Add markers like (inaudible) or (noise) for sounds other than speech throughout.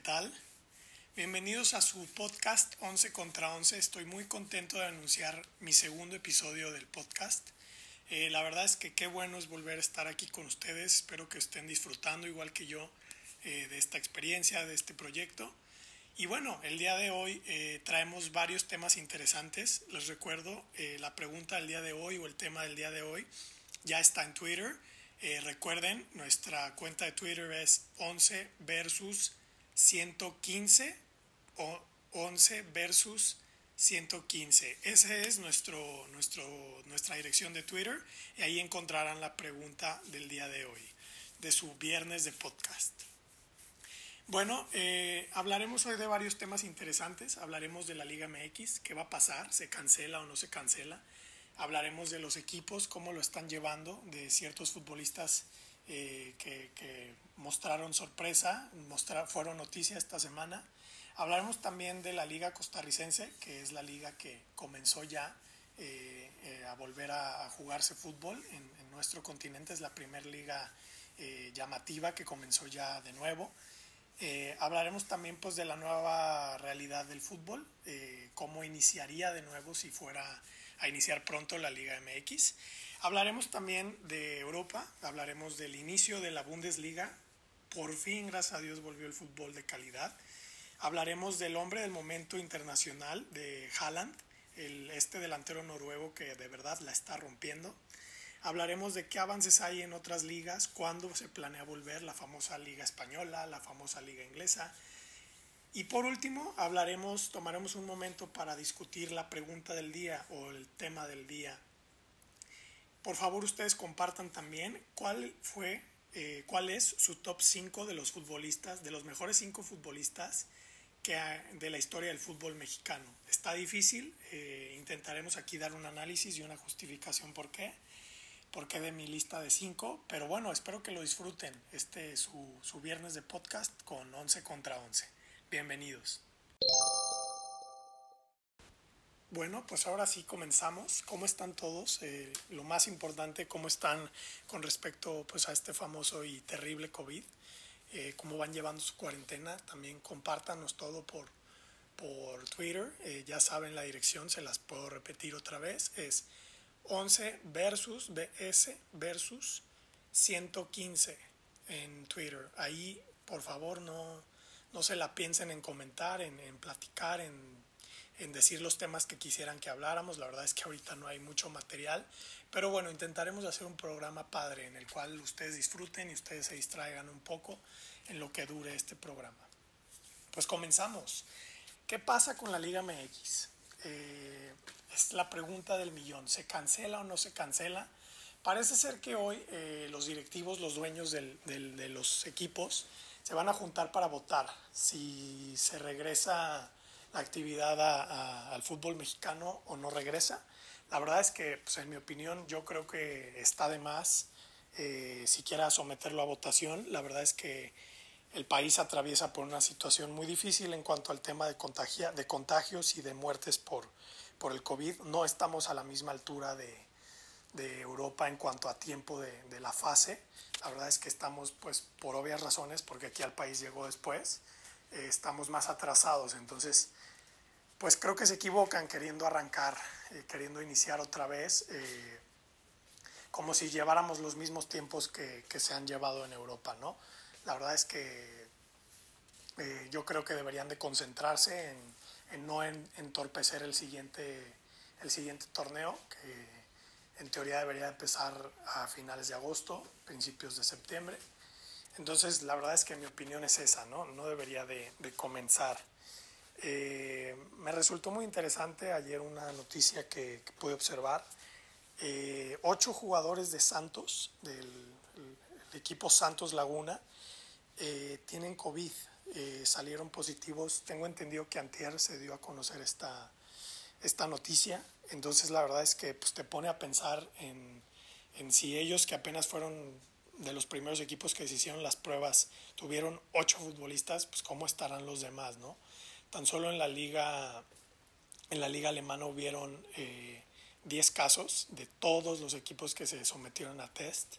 tal? Bienvenidos a su podcast 11 contra 11. Estoy muy contento de anunciar mi segundo episodio del podcast. Eh, la verdad es que qué bueno es volver a estar aquí con ustedes. Espero que estén disfrutando igual que yo eh, de esta experiencia, de este proyecto. Y bueno, el día de hoy eh, traemos varios temas interesantes. Les recuerdo, la pregunta del día de hoy o el tema del día de hoy ya está en Twitter. recuerden, nuestra cuenta de Twitter es 11 versus 115 o 11 versus 115. Esa es nuestro, nuestro, nuestra dirección de Twitter y ahí encontrarán la pregunta del día de hoy, de su viernes de podcast. Bueno, eh, hablaremos hoy de varios temas interesantes. Hablaremos de la Liga MX, qué va a pasar, se cancela o no se cancela. Hablaremos de los equipos, cómo lo están llevando, de ciertos futbolistas eh, que, mostraron sorpresa, fueron noticias esta semana. Hablaremos también de la liga costarricense, que es la liga que comenzó ya eh, eh, a volver a, jugarse fútbol en, nuestro continente, es la primera liga llamativa que comenzó ya de nuevo. hablaremos también pues de la nueva realidad del fútbol, cómo iniciaría de nuevo si fuera a iniciar pronto la Liga MX. Hablaremos también de Europa, hablaremos del inicio de la Bundesliga. Por fin, gracias a Dios, volvió el fútbol de calidad. Hablaremos del hombre del momento internacional de Haaland, el, este delantero noruego que de verdad la está rompiendo. Hablaremos de qué avances hay en otras ligas, cuándo se planea volver la famosa liga española, la famosa liga inglesa. Y por último, hablaremos, tomaremos un momento para discutir la pregunta del día o el tema del día por favor, ustedes compartan también cuál fue, eh, cuál es su top 5 de los futbolistas, de los mejores 5 futbolistas que de la historia del fútbol mexicano. Está difícil, eh, intentaremos aquí dar un análisis y una justificación por qué, por qué de mi lista de 5, pero bueno, espero que lo disfruten, este su, su viernes de podcast con 11 contra 11. Bienvenidos. Bueno, pues ahora sí comenzamos. ¿Cómo están todos? Eh, lo más importante, ¿cómo están con respecto pues, a este famoso y terrible COVID? Eh, ¿Cómo van llevando su cuarentena? También compártanos todo por, por Twitter. Eh, ya saben la dirección, se las puedo repetir otra vez. Es 11 versus BS versus 115 en Twitter. Ahí, por favor, no, no se la piensen en comentar, en, platicar, en en decir los temas que quisieran que habláramos. La verdad es que ahorita no hay mucho material, pero bueno, intentaremos hacer un programa padre en el cual ustedes disfruten y ustedes se distraigan un poco en lo que dure este programa. Pues comenzamos. ¿Qué pasa con la Liga MX? Eh, es la pregunta del millón. ¿Se cancela o no se cancela? Parece ser que hoy eh, los directivos, los dueños de los equipos, se van a juntar para votar si se regresa la actividad al fútbol mexicano o no regresa. La verdad es que, pues, en mi opinión, yo creo que está de más eh, siquiera someterlo a votación. La verdad es que el país atraviesa por una situación muy difícil en cuanto al tema de, contagia, de contagios y de muertes por, por el COVID. No estamos a la misma altura de, de Europa en cuanto a tiempo de, de, la fase. La verdad es que estamos, pues, por obvias razones, porque aquí al país llegó después, eh, estamos más atrasados. Entonces, pues creo que se equivocan queriendo arrancar, eh, queriendo iniciar otra vez, eh, como si lleváramos los mismos tiempos que, se han llevado en Europa, ¿no? La verdad es que yo creo que deberían de concentrarse en, no entorpecer el siguiente, el siguiente torneo, en teoría debería empezar a finales de agosto, principios de septiembre. Entonces, la verdad es que mi opinión es esa, ¿no? No debería de comenzar. Eh, me resultó muy interesante ayer una noticia que, pude observar. Eh, ocho jugadores de Santos, del equipo Santos Laguna, eh, tienen COVID, salieron positivos. Tengo entendido que antier se dio a conocer esta, esta noticia. Entonces la verdad es que pues, te pone a pensar en, en si ellos que apenas fueron de los primeros equipos que se hicieron las pruebas, tuvieron ocho futbolistas, pues cómo estarán los demás, ¿no? Tan solo en la liga, en la liga alemana hubieron 10 eh, casos de todos los equipos que se sometieron a test.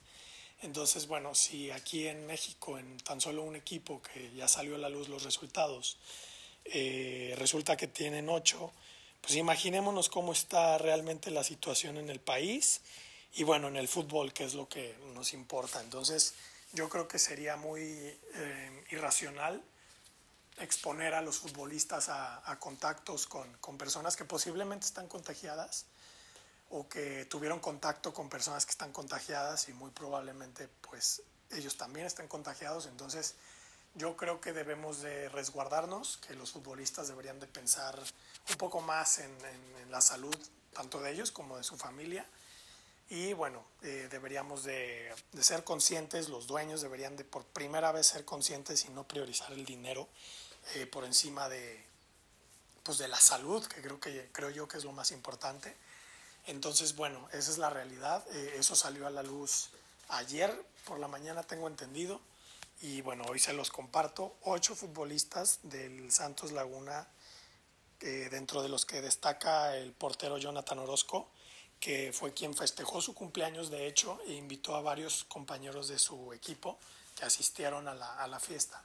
Entonces, bueno, si aquí en México, en tan solo un equipo que ya salió a la luz los resultados, eh, resulta que tienen ocho, pues imaginémonos cómo está realmente la situación en el país y bueno, en el fútbol, que es lo que nos importa. Entonces, yo creo que sería muy eh, irracional exponer a los futbolistas a, contactos con, con, personas que posiblemente están contagiadas o que tuvieron contacto con personas que están contagiadas y muy probablemente pues ellos también están contagiados. Entonces yo creo que debemos de resguardarnos, que los futbolistas deberían de pensar un poco más en, la salud tanto de ellos como de su familia. Y bueno, eh, deberíamos de, de, ser conscientes, los dueños deberían de por primera vez ser conscientes y no priorizar el dinero eh, por encima de, pues de la salud, que creo, que creo yo que es lo más importante. Entonces, bueno, esa es la realidad. Eh, eso salió a la luz ayer por la mañana, tengo entendido. Y bueno, hoy se los comparto. Ocho futbolistas del Santos Laguna, eh, dentro de los que destaca el portero Jonathan Orozco, que fue quien festejó su cumpleaños, de hecho, e invitó a varios compañeros de su equipo que asistieron a la, a la fiesta.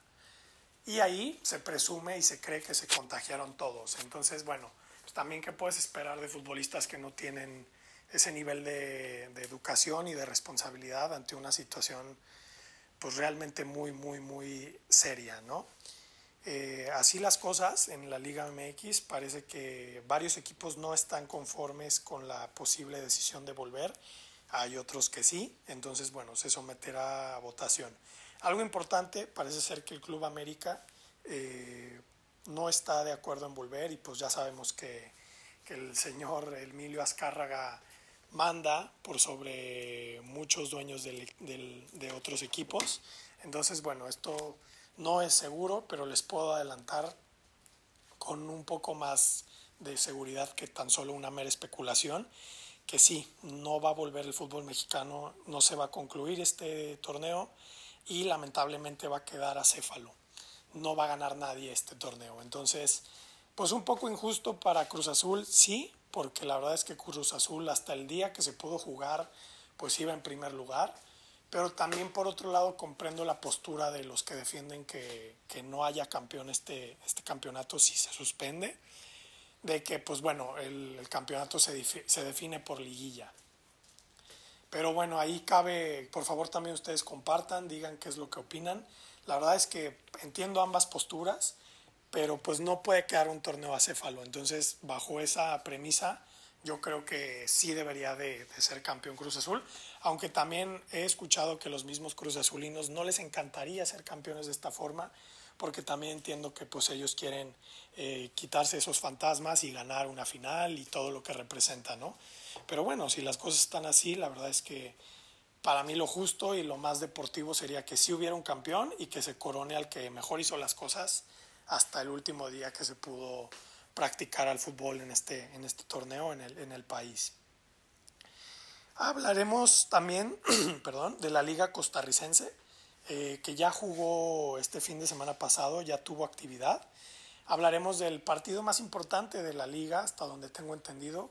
Y ahí se presume y se cree que se contagiaron todos. Entonces, bueno, también qué puedes esperar de futbolistas que no tienen ese nivel de, educación y de responsabilidad ante una situación pues realmente muy, muy, muy seria, ¿no? Eh, así las cosas en la Liga MX, parece que varios equipos no están conformes con la posible decisión de volver, hay otros que sí, entonces bueno, se someterá a votación. Algo importante, parece ser que el Club América eh, no está de acuerdo en volver y pues ya sabemos que, el señor Emilio Azcárraga manda por sobre muchos dueños de otros equipos. Entonces, bueno, esto no es seguro, pero les puedo adelantar con un poco más de seguridad que tan solo una mera especulación, que sí, no va a volver el fútbol mexicano, no se va a concluir este torneo y lamentablemente va a quedar acéfalo no va a ganar nadie este torneo. Entonces, pues un poco injusto para Cruz Azul, sí, porque la verdad es que Cruz Azul hasta el día que se pudo jugar, pues iba en primer lugar. Pero también por otro lado comprendo la postura de los que defienden que, no haya campeón este, este campeonato si se suspende, de que pues bueno, el, el campeonato se, se define por liguilla. Pero bueno, ahí cabe, por favor también ustedes compartan, digan qué es lo que opinan. La verdad es que entiendo ambas posturas, pero pues no puede quedar un torneo acéfalo. Entonces, bajo esa premisa, yo creo que sí debería de, ser campeón Cruz Azul, aunque también he escuchado que los mismos Cruz Azulinos no les encantaría ser campeones de esta forma, porque también entiendo que pues ellos quieren eh, quitarse esos fantasmas y ganar una final y todo lo que representa, ¿no? Pero bueno, si las cosas están así, la verdad es que para mí lo justo y lo más deportivo sería que sí hubiera un campeón y que se corone al que mejor hizo las cosas hasta el último día que se pudo practicar al fútbol en este, en este torneo en el, en el país. Hablaremos también (clears throat) perdón, de la liga costarricense, eh, que ya jugó este fin de semana pasado, ya tuvo actividad. Hablaremos del partido más importante de la liga, hasta donde tengo entendido,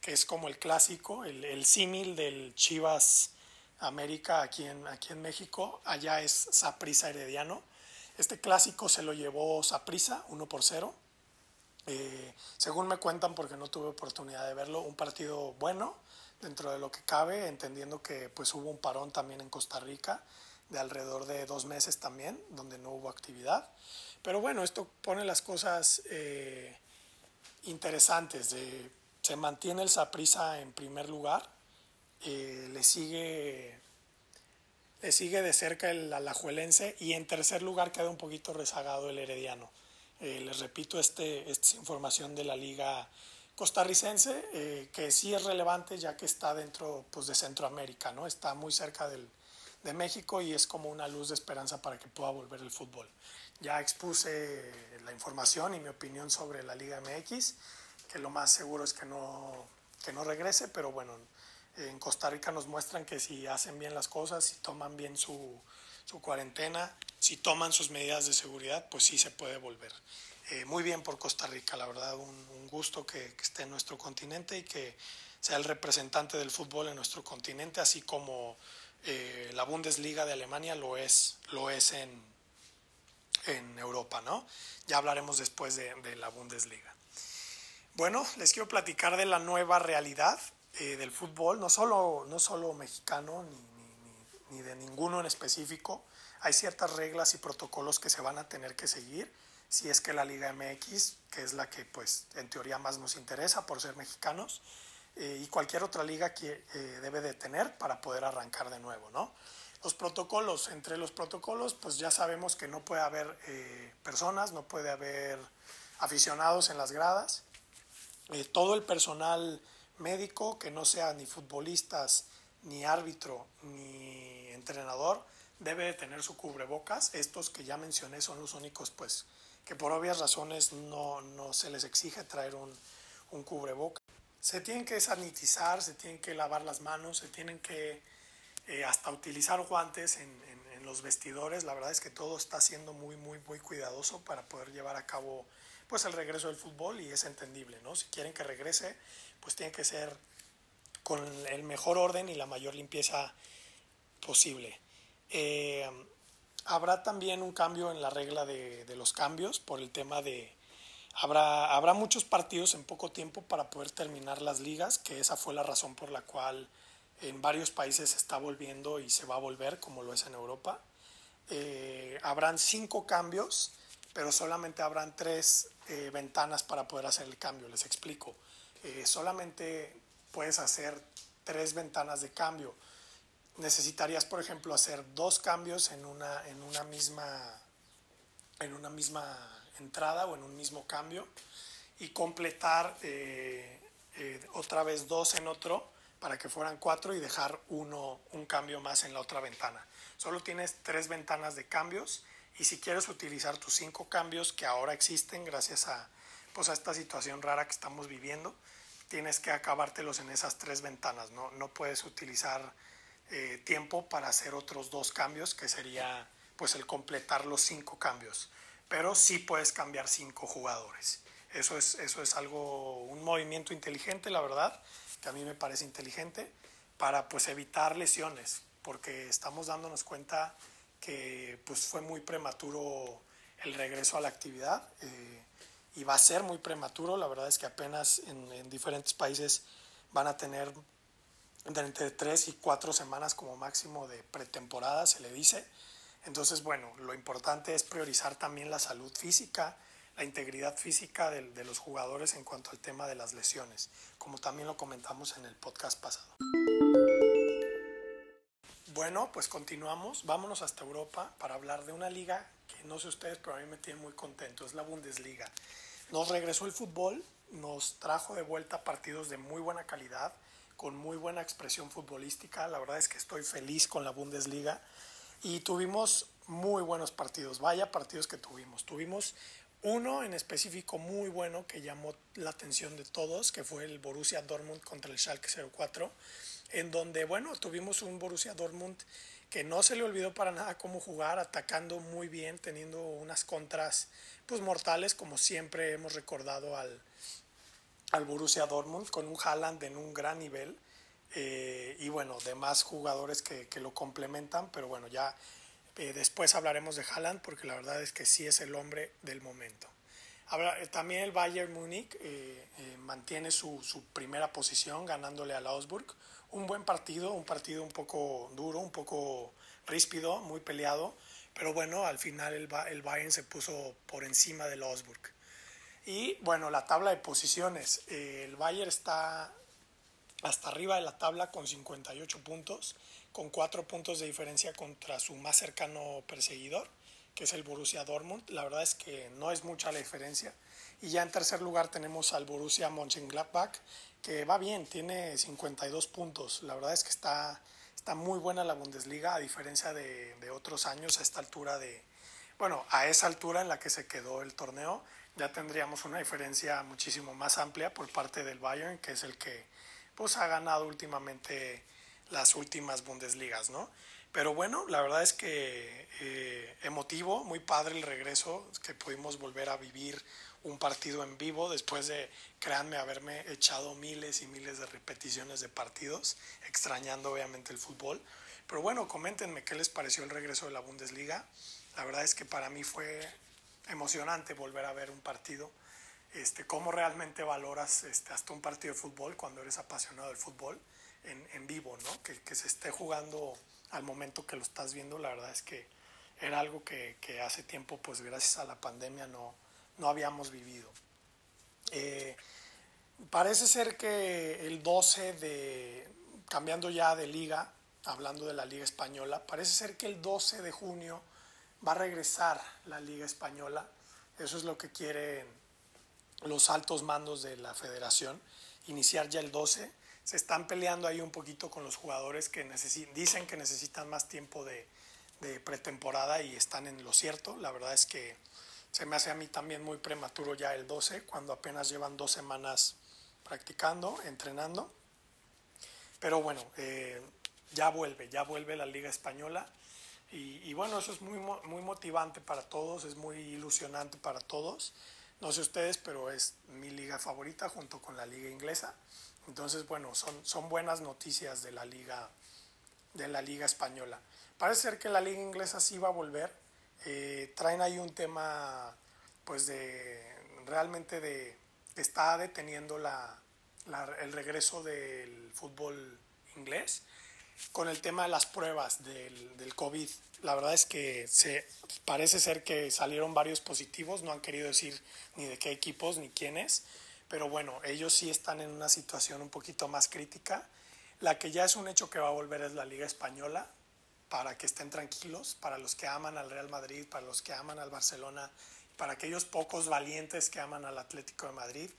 que es como el clásico, el, el símil del Chivas América aquí en, aquí en México, allá es Saprisa Herediano. Este clásico se lo llevó Saprisa, 1 por 0. Eh, según me cuentan, porque no tuve oportunidad de verlo, un partido bueno dentro de lo que cabe, entendiendo que pues hubo un parón también en Costa Rica de alrededor de dos meses también, donde no hubo actividad. Pero bueno, esto pone las cosas eh, interesantes. Se mantiene el Saprisa en primer lugar, eh, le sigue le sigue de cerca el alajuelense y en tercer lugar queda un poquito rezagado el herediano. Eh, les repito, este, esta es información de la liga costarricense, eh, que sí es relevante ya que está dentro pues, de Centroamérica, ¿no? está muy cerca del, de México y es como una luz de esperanza para que pueda volver el fútbol. Ya expuse la información y mi opinión sobre la Liga MX, que lo más seguro es que no, que no regrese, pero bueno, en Costa Rica nos muestran que si hacen bien las cosas, si toman bien su, cuarentena, si toman sus medidas de seguridad, pues sí se puede volver. Eh, muy bien por Costa Rica, la verdad, un, gusto que, esté en nuestro continente y que sea el representante del fútbol en nuestro continente, así como eh, la Bundesliga de Alemania lo es, lo es en, en Europa, ¿no? Ya hablaremos después de, la Bundesliga. Bueno, les quiero platicar de la nueva realidad eh, del fútbol, no solo, no solo mexicano ni, ni, de ninguno en específico. Hay ciertas reglas y protocolos que se van a tener que seguir si es que la Liga MX, que es la que pues en teoría más nos interesa por ser mexicanos, eh, y cualquier otra liga que eh, debe de tener para poder arrancar de nuevo, ¿no? Los protocolos, entre los protocolos, pues ya sabemos que no puede haber eh, personas, no puede haber aficionados en las gradas, todo el personal médico que no sea ni futbolistas, ni árbitro, ni entrenador, debe de tener su cubrebocas. Estos que ya mencioné son los únicos, pues, que por obvias razones no, no se les exige traer un, un cubrebocas se tienen que sanitizar, se tienen que lavar las manos, se tienen que eh, hasta utilizar guantes en, los vestidores. La verdad es que todo está siendo muy, muy, muy cuidadoso para poder llevar a cabo pues el regreso del fútbol y es entendible, ¿no? Si quieren que regrese, pues tiene que ser con el mejor orden y la mayor limpieza posible. Eh, habrá también un cambio en la regla de, los cambios por el tema de, Habrá, habrá muchos partidos en poco tiempo para poder terminar las ligas, que esa fue la razón por la cual en varios países se está volviendo y se va a volver, como lo es en Europa. Eh, habrán cinco cambios, pero solamente habrán tres eh, ventanas para poder hacer el cambio. Les explico. Eh, solamente puedes hacer tres ventanas de cambio. Necesitarías, por ejemplo, hacer dos cambios en una, en una misma en una misma entrada o en un mismo cambio y completar eh, eh, otra vez dos en otro para que fueran cuatro y dejar uno, un cambio más en la otra ventana. Solo tienes tres ventanas de cambios y si quieres utilizar tus cinco cambios que ahora existen gracias a, pues a esta situación rara que estamos viviendo, tienes que acabártelos en esas tres ventanas. No, no puedes utilizar eh, tiempo para hacer otros dos cambios que sería pues el completar los cinco cambios pero sí puedes cambiar cinco jugadores. Eso es, eso es algo, un movimiento inteligente, la verdad, que a mí me parece inteligente, para pues evitar lesiones, porque estamos dándonos cuenta que pues fue muy prematuro el regreso a la actividad eh, y va a ser muy prematuro, la verdad es que apenas en, en diferentes países van a tener entre tres y cuatro semanas como máximo de pretemporada, se le dice, entonces, bueno, lo importante es priorizar también la salud física, la integridad física de, los jugadores en cuanto al tema de las lesiones, como también lo comentamos en el podcast pasado. Bueno, pues continuamos, vámonos hasta Europa para hablar de una liga que no sé ustedes, pero a mí me tiene muy contento, es la Bundesliga. Nos regresó el fútbol, nos trajo de vuelta partidos de muy buena calidad, con muy buena expresión futbolística, la verdad es que estoy feliz con la Bundesliga y tuvimos muy buenos partidos, vaya partidos que tuvimos. Tuvimos uno en específico muy bueno que llamó la atención de todos, que fue el Borussia Dortmund contra el Schalke 04, en donde, bueno, tuvimos un Borussia Dortmund que no se le olvidó para nada cómo jugar, atacando muy bien, teniendo unas contras pues mortales, como siempre hemos recordado al, al Borussia Dortmund, con un Haaland en un gran nivel. Eh, y bueno, demás jugadores que, que, lo complementan, pero bueno, ya eh, después hablaremos de Haaland porque la verdad es que sí es el hombre del momento. Eh, también el Bayern Múnich mantiene su, su, primera posición ganándole al Augsburg. Un buen partido, un partido un poco duro, un poco ríspido, muy peleado, pero bueno, al final el, el Bayern se puso por encima del Augsburg. Y bueno, la tabla de posiciones. el Bayern está hasta arriba de la tabla con 58 puntos, con 4 puntos de diferencia contra su más cercano perseguidor, que es el Borussia Dortmund. La verdad es que no es mucha la diferencia. Y ya en tercer lugar tenemos al Borussia Mönchengladbach, que va bien, tiene 52 puntos. La verdad es que está, está muy buena la Bundesliga, a diferencia de, de otros años a esta altura de, bueno, a esa altura en la que se quedó el torneo, ya tendríamos una diferencia muchísimo más amplia por parte del Bayern, que es el que pues ha ganado últimamente las últimas Bundesligas, ¿no? Pero bueno, la verdad es que eh, emotivo, muy padre el regreso, que pudimos volver a vivir un partido en vivo después de, créanme, haberme echado miles y miles de repeticiones de partidos, extrañando obviamente el fútbol. Pero bueno, coméntenme qué les pareció el regreso de la Bundesliga. La verdad es que para mí fue emocionante volver a ver un partido. Este, cómo realmente valoras este, hasta un partido de fútbol cuando eres apasionado del fútbol en, en vivo, ¿no? Que, que, se esté jugando al momento que lo estás viendo, la verdad es que era algo que, que hace tiempo, pues gracias a la pandemia, no, no habíamos vivido. Eh, parece ser que el 12 de, cambiando ya de liga, hablando de la liga española, parece ser que el 12 de junio va a regresar la liga española. Eso es lo que quieren los altos mandos de la federación, iniciar ya el 12. Se están peleando ahí un poquito con los jugadores que dicen que necesitan más tiempo de, pretemporada y están en lo cierto. La verdad es que se me hace a mí también muy prematuro ya el 12, cuando apenas llevan dos semanas practicando, entrenando. Pero bueno, eh, ya vuelve, ya vuelve la Liga Española. Y, y, bueno, eso es muy, muy motivante para todos, es muy ilusionante para todos. No sé ustedes, pero es mi liga favorita junto con la liga inglesa. Entonces, bueno, son, son buenas noticias de la liga, de la liga española. Parece ser que la liga inglesa sí va a volver. Eh, traen ahí un tema, pues de realmente de está deteniendo la, la, el regreso del fútbol inglés con el tema de las pruebas del, del, COVID. La verdad es que se, parece ser que salieron varios positivos, no han querido decir ni de qué equipos ni quiénes, pero bueno, ellos sí están en una situación un poquito más crítica. La que ya es un hecho que va a volver es la Liga Española, para que estén tranquilos, para los que aman al Real Madrid, para los que aman al Barcelona, para aquellos pocos valientes que aman al Atlético de Madrid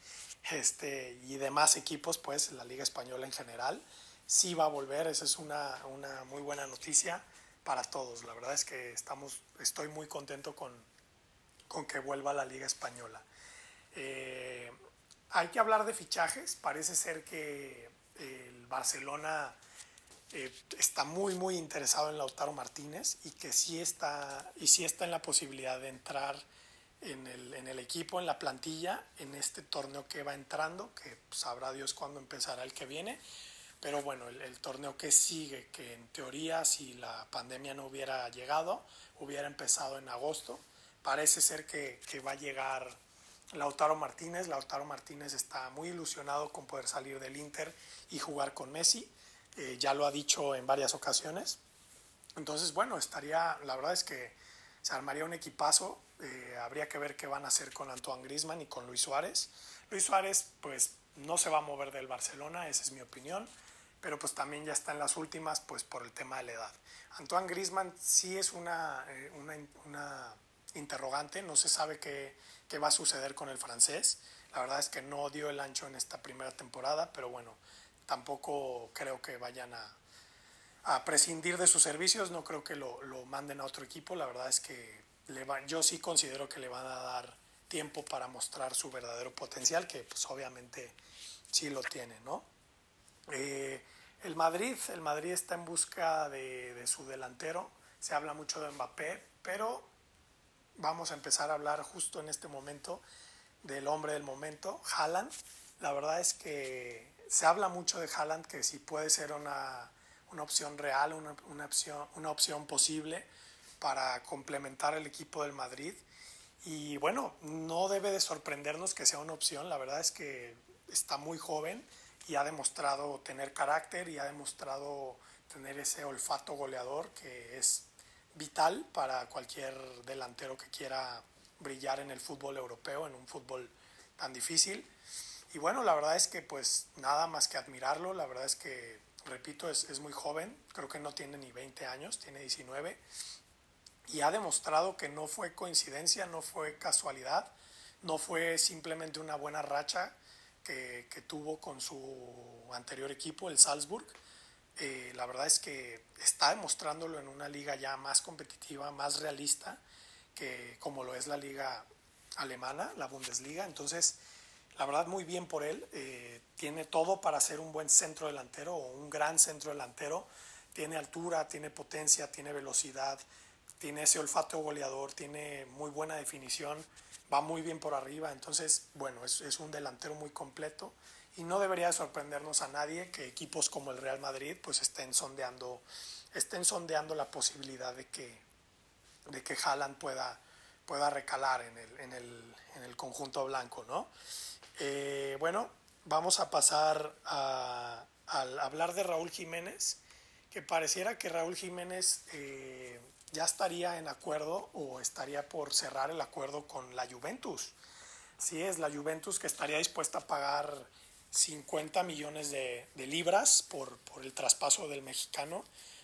este, y demás equipos, pues la Liga Española en general, sí va a volver, esa es una, una muy buena noticia para todos. La verdad es que estamos, estoy muy contento con, con que vuelva la Liga Española. Eh, hay que hablar de fichajes, parece ser que el Barcelona eh, está muy, muy interesado en Lautaro Martínez y que sí está, y sí está en la posibilidad de entrar en el, en el equipo, en la plantilla, en este torneo que va entrando, que sabrá Dios cuándo empezará el que viene. Pero bueno, el, torneo que sigue, que en teoría si la pandemia no hubiera llegado, hubiera empezado en agosto, parece ser que, que va a llegar Lautaro Martínez. Lautaro Martínez está muy ilusionado con poder salir del Inter y jugar con Messi eh, ya lo ha dicho en varias ocasiones. Entonces, bueno, estaría, la verdad es que se armaría un equipazo, eh, habría que ver qué van a hacer con Antoine Grisman y con Luis Suárez. Luis Suárez, pues no se va a mover del Barcelona, esa es mi opinión, pero pues también ya está en las últimas, pues por el tema de la edad. Antoine Grisman sí es una, eh, una, interrogante, no se sabe qué, qué va a suceder con el francés. La verdad es que no dio el ancho en esta primera temporada, pero bueno, tampoco creo que vayan a, a prescindir de sus servicios, no creo que lo, lo, manden a otro equipo, la verdad es que le va, yo sí considero que le van a dar tiempo para mostrar su verdadero potencial, que pues obviamente sí lo tiene, ¿no? Eh, el Madrid, el Madrid está en busca de, su delantero, se habla mucho de Mbappé, pero vamos a empezar a hablar justo en este momento del hombre del momento, Haaland. La verdad es que se habla mucho de Haaland que si puede ser una, una opción real, una, una, opción, una opción posible para complementar el equipo del Madrid. Y bueno, no debe de sorprendernos que sea una opción. La verdad es que está muy joven y ha demostrado tener carácter y ha demostrado tener ese olfato goleador que es vital para cualquier delantero que quiera brillar en el fútbol europeo, en un fútbol tan difícil. Y bueno, la verdad es que pues nada más que admirarlo, la verdad es que, repito, es, es muy joven, creo que no tiene ni 20 años, tiene 19, y ha demostrado que no fue coincidencia, no fue casualidad, no fue simplemente una buena racha que, que tuvo con su anterior equipo, el Salzburg. Eh, la verdad es que está demostrándolo en una liga ya más competitiva, más realista, que como lo es la liga alemana, la Bundesliga. Entonces, la verdad muy bien por él, eh, tiene todo para ser un buen centro delantero o un gran centro delantero, tiene altura, tiene potencia, tiene velocidad, tiene ese olfato goleador, tiene muy buena definición, va muy bien por arriba, entonces bueno, es, es un delantero muy completo y no debería sorprendernos a nadie que equipos como el Real Madrid pues estén sondeando estén sondeando la posibilidad de que, de que Haaland pueda, pueda recalar en el, en el, en el conjunto blanco, ¿no? Eh, bueno, vamos a pasar a, hablar de Raúl Jiménez, que pareciera que Raúl Jiménez eh, ya estaría en acuerdo o estaría por cerrar el acuerdo con la Juventus. Sí, es la Juventus que estaría dispuesta a pagar 50 millones de, libras por, por, el traspaso del mexicano.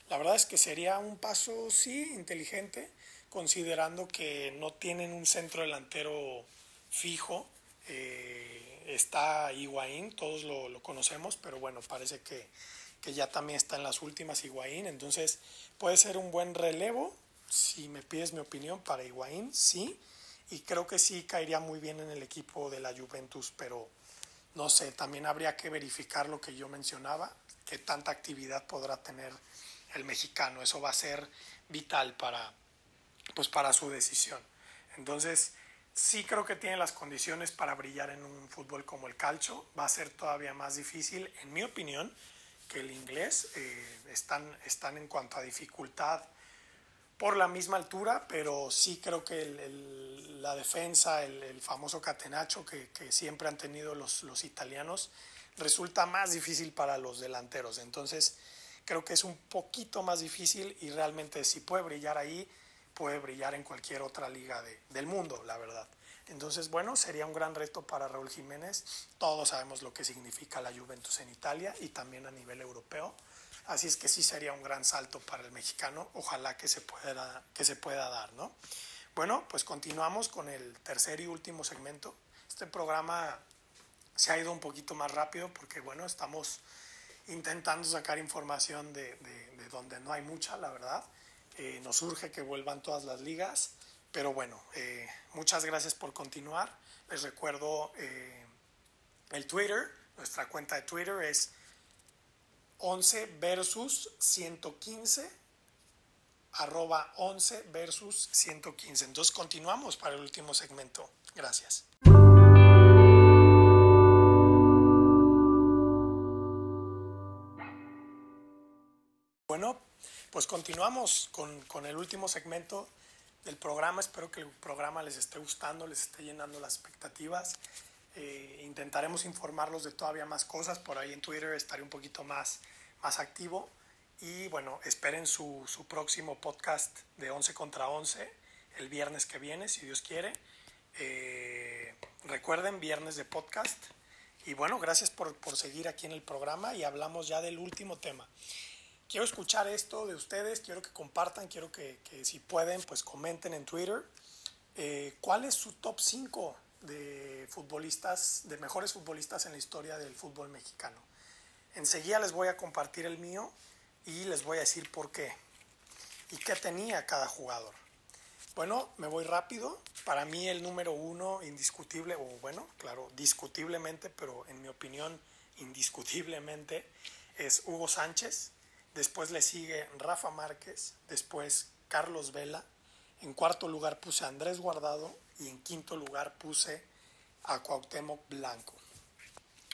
La verdad es que sería un paso, sí, inteligente, considerando que no tienen un centro delantero fijo. Eh, está Higuaín, todos lo, lo, conocemos, pero bueno, parece que, que, ya también está en las últimas Higuaín. Entonces puede ser un buen relevo, si me pides mi opinión, para Higuaín, sí. Y creo que sí caería muy bien en el equipo de la Juventus, pero no sé, también habría que verificar lo que yo mencionaba, qué tanta actividad podrá tener el mexicano. Eso va a ser vital para, pues para su decisión. Entonces, sí creo que tiene las condiciones para brillar en un fútbol como el calcio. Va a ser todavía más difícil, en mi opinión, el inglés. Eh, están, están en cuanto a dificultad por la misma altura, pero sí creo que la defensa, el, famoso catenacho que, siempre han tenido los, los, italianos, resulta más difícil para los delanteros. Entonces, creo que es un poquito más difícil y realmente si puede brillar ahí, puede brillar en cualquier otra liga del mundo, la verdad. Entonces, bueno, sería un gran reto para Raúl Jiménez. Todos sabemos lo que significa la Juventus en Italia y también a nivel europeo. Así es que sí sería un gran salto para el mexicano. Ojalá que se pueda, que se pueda dar, ¿no? Bueno, pues continuamos con el tercer y último segmento. Este programa se ha ido un poquito más rápido porque, bueno, estamos intentando sacar información de, donde no hay mucha, la verdad. Eh, nos urge que vuelvan todas las ligas, pero bueno, eh, muchas gracias por continuar. Les recuerdo eh, el Twitter, nuestra cuenta de Twitter es 11 versus 115, arroba 11 versus 115. Entonces continuamos para el último segmento. Gracias. Bueno, pues continuamos con, con, el último segmento del programa. Espero que el programa les esté gustando, les esté llenando las expectativas. Eh, intentaremos informarlos de todavía más cosas. Por ahí en Twitter estaré un poquito más, más activo. Y bueno, esperen su, su próximo podcast de 11 contra 11 el viernes que viene, si Dios quiere. Eh, recuerden, viernes de podcast. Y bueno, gracias por, por, seguir aquí en el programa y hablamos ya del último tema. Quiero escuchar esto de ustedes, quiero que compartan, quiero que, que si pueden, pues comenten en Twitter. Eh, ¿Cuál es su top 5 de futbolistas, de mejores futbolistas en la historia del fútbol mexicano. Enseguida les voy a compartir el mío y les voy a decir por qué y qué tenía cada jugador. Bueno, me voy rápido. Para mí el número uno indiscutible, o bueno, claro, discutiblemente, pero en mi opinión indiscutiblemente, es Hugo Sánchez. Después le sigue Rafa Márquez, después Carlos Vela. En cuarto lugar puse a Andrés Guardado y en quinto lugar puse a Cuauhtémoc Blanco.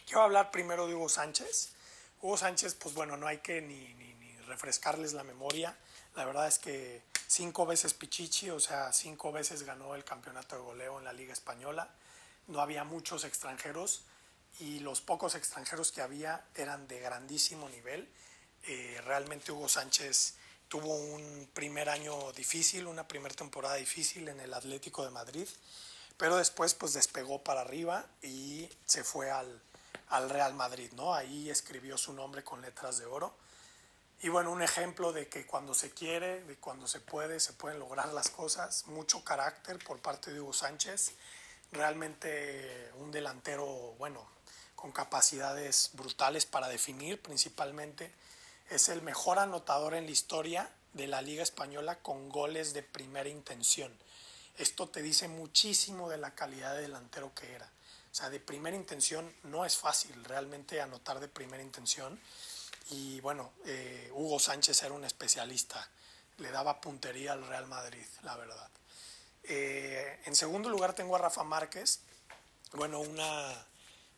Quiero hablar primero de Hugo Sánchez. Hugo Sánchez, pues bueno, no hay que ni, ni, refrescarles la memoria. La verdad es que cinco veces Pichichi, o sea, cinco veces ganó el campeonato de goleo en la Liga Española. No había muchos extranjeros y los pocos extranjeros que había eran de grandísimo nivel. Eh, realmente Hugo Sánchez tuvo un primer año difícil, una primera temporada difícil en el Atlético de Madrid, pero después pues despegó para arriba y se fue al, al Real Madrid, ¿no? Ahí escribió su nombre con letras de oro. Y bueno, un ejemplo de que cuando se quiere, de cuando se puede, se pueden lograr las cosas. Mucho carácter por parte de Hugo Sánchez. Realmente un delantero, bueno, con capacidades brutales para definir principalmente es el mejor anotador en la historia de la Liga Española con goles de primera intención. Esto te dice muchísimo de la calidad de delantero que era. O sea, de primera intención no es fácil realmente anotar de primera intención. Y bueno, eh, Hugo Sánchez era un especialista. Le daba puntería al Real Madrid, la verdad. Eh, en segundo lugar tengo a Rafa Márquez. Bueno, una,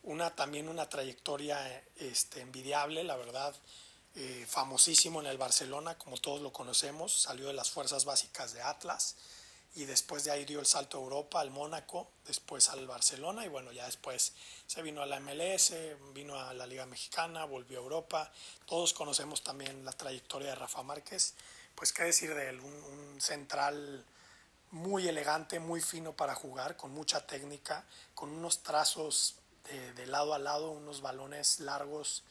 una también una trayectoria este, envidiable, la verdad eh, famosísimo en el Barcelona, como todos lo conocemos, salió de las fuerzas básicas de Atlas y después de ahí dio el salto a Europa, al Mónaco, después al Barcelona y bueno, ya después se vino a la MLS, vino a la Liga Mexicana, volvió a Europa. Todos conocemos también la trayectoria de Rafa Márquez, pues qué decir de él, un, central muy elegante, muy fino para jugar, con mucha técnica, con unos trazos de, de lado a lado, unos balones largos,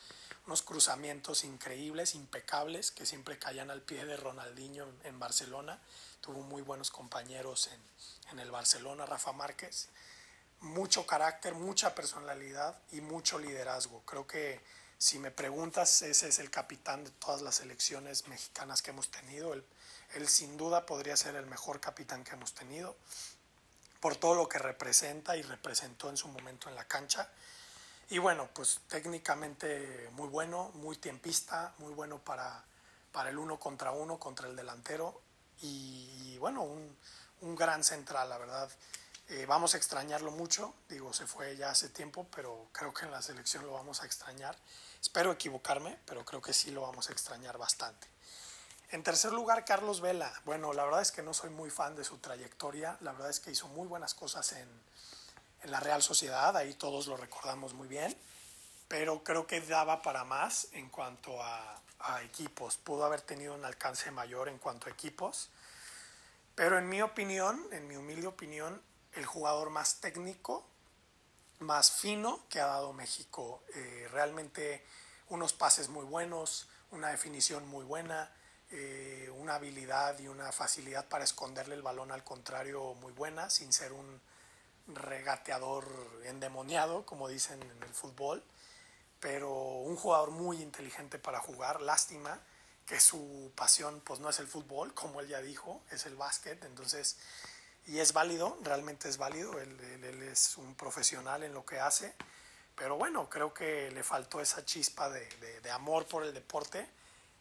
unos cruzamientos increíbles, impecables, que siempre caían al pie de Ronaldinho en Barcelona tuvo muy buenos compañeros en, el Barcelona, Rafa Márquez, mucho carácter, mucha personalidad y mucho liderazgo. Creo que si me preguntas, ese es el capitán de todas las selecciones mexicanas que hemos tenido. Él, él, sin duda podría ser el mejor capitán que hemos tenido por todo lo que representa y representó en su momento en la cancha. Y bueno, pues técnicamente muy bueno, muy tiempista, muy bueno para, para el uno contra uno, contra el delantero y, bueno, un, un, gran central, la verdad. Eh, vamos a extrañarlo mucho, digo, se fue ya hace tiempo, pero creo que en la selección lo vamos a extrañar. Espero equivocarme, pero creo que sí lo vamos a extrañar bastante. En tercer lugar, Carlos Vela. Bueno, la verdad es que no soy muy fan de su trayectoria, la verdad es que hizo muy buenas cosas en, en la Real Sociedad, ahí todos lo recordamos muy bien, pero creo que daba para más en cuanto a, a equipos, pudo haber tenido un alcance mayor en cuanto a equipos, pero en mi opinión, en mi humilde opinión, el jugador más técnico, más fino que ha dado México, eh, realmente unos pases muy buenos, una definición muy buena, eh, una habilidad y una facilidad para esconderle el balón al contrario muy buena, sin ser un regateador endemoniado, como dicen en el fútbol pero un jugador muy inteligente para jugar, lástima que su pasión pues no es el fútbol, como él ya dijo, es el básquet, entonces, y es válido, realmente es válido, él, es un profesional en lo que hace, pero bueno, creo que le faltó esa chispa de, amor por el deporte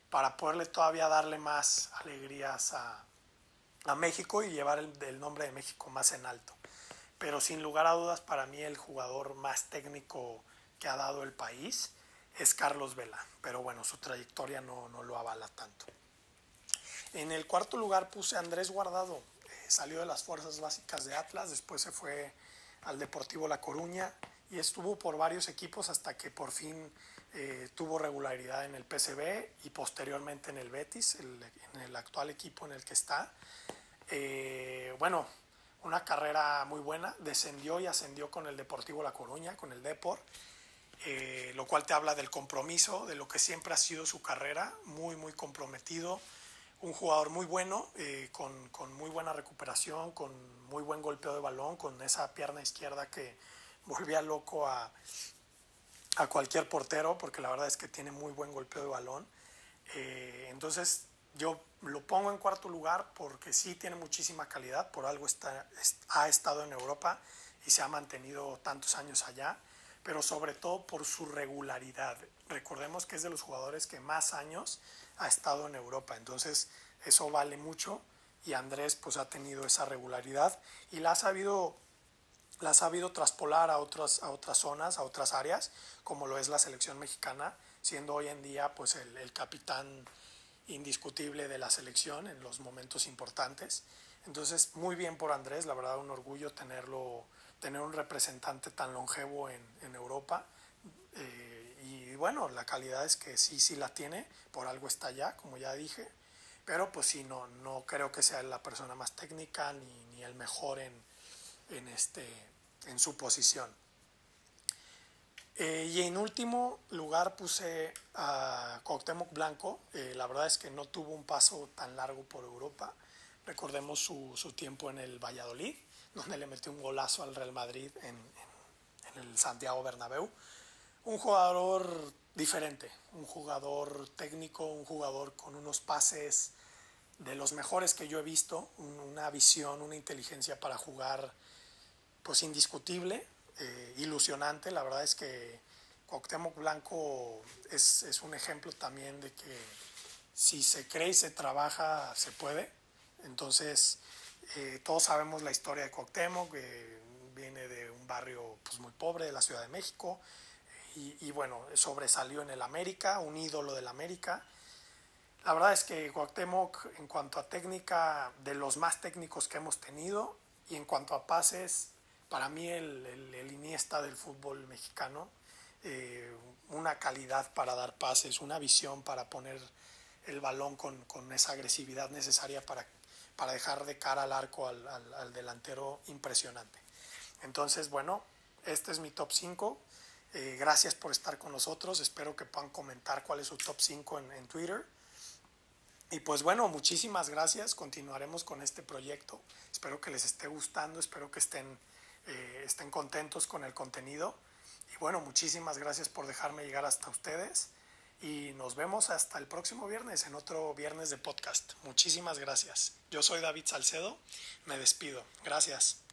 para poderle todavía darle más alegrías a, México y llevar el nombre de México más en alto. Pero sin lugar a dudas, para mí el jugador más técnico que ha dado el país es Carlos Vela, pero bueno, su trayectoria no, lo avala tanto. En el cuarto lugar puse Andrés Guardado, eh, salió de las fuerzas básicas de Atlas, después se fue al Deportivo La Coruña y estuvo por varios equipos hasta que por fin eh, tuvo regularidad en el PCB y posteriormente en el Betis, en el actual equipo en el que está. Eh, bueno, una carrera muy buena, descendió y ascendió con el Deportivo La Coruña, con el Deport eh, lo cual te habla del compromiso, de lo que siempre ha sido su carrera, muy, muy comprometido, un jugador muy bueno, eh, con, con, muy buena recuperación, con muy buen golpeo de balón, con esa pierna izquierda que volvía loco a, a cualquier portero, porque la verdad es que tiene muy buen golpeo de balón. Eh, entonces yo lo pongo en cuarto lugar porque sí tiene muchísima calidad, por algo está, ha estado en Europa y se ha mantenido tantos años allá pero sobre todo por su regularidad. Recordemos que es de los jugadores que más años ha estado en Europa, entonces eso vale mucho y Andrés pues ha tenido esa regularidad y la ha sabido la ha sabido traspolar a otras, a otras zonas, a otras áreas, como lo es la selección mexicana, siendo hoy en día pues el, el capitán indiscutible de la selección en los momentos importantes. Entonces, muy bien por Andrés, la verdad un orgullo tenerlo tener un representante tan longevo en, Europa. Eh, y bueno, la calidad es que sí, sí la tiene, por algo está allá, como ya dije, pero pues sí, no, no creo que sea la persona más técnica ni, ni el mejor en, en, este, en su posición. Eh, y en último lugar puse a Cuauhtémoc Blanco. Eh, la verdad es que no tuvo un paso tan largo por Europa. Recordemos su, su tiempo en el Valladolid donde le metió un golazo al Real Madrid en, el Santiago Bernabéu. Un jugador diferente, un jugador técnico, un jugador con unos pases de los mejores que yo he visto, una visión, una inteligencia para jugar pues indiscutible, eh, ilusionante. La verdad es que Cuauhtémoc Blanco es, es, un ejemplo también de que si se cree y se trabaja, se puede. Entonces, eh, todos sabemos la historia de Cuauhtémoc, que viene de un barrio pues, muy pobre de la Ciudad de México y, bueno, sobresalió en el América, un ídolo del América. La verdad es que Cuauhtémoc, en cuanto a técnica, de los más técnicos que hemos tenido, y en cuanto a pases, para mí el, el, Iniesta del fútbol mexicano, eh, una calidad para dar pases, una visión para poner el balón con, con esa agresividad necesaria para, para, dejar de cara al arco al, al delantero impresionante. Entonces, bueno, este es mi top 5. Eh, gracias por estar con nosotros. Espero que puedan comentar cuál es su top 5 en, Twitter. Y pues bueno, muchísimas gracias. Continuaremos con este proyecto. Espero que les esté gustando, espero que estén, eh, estén contentos con el contenido. Y bueno, muchísimas gracias por dejarme llegar hasta ustedes. Y nos vemos hasta el próximo viernes en otro viernes de podcast. Muchísimas gracias. Yo soy David Salcedo. Me despido. Gracias.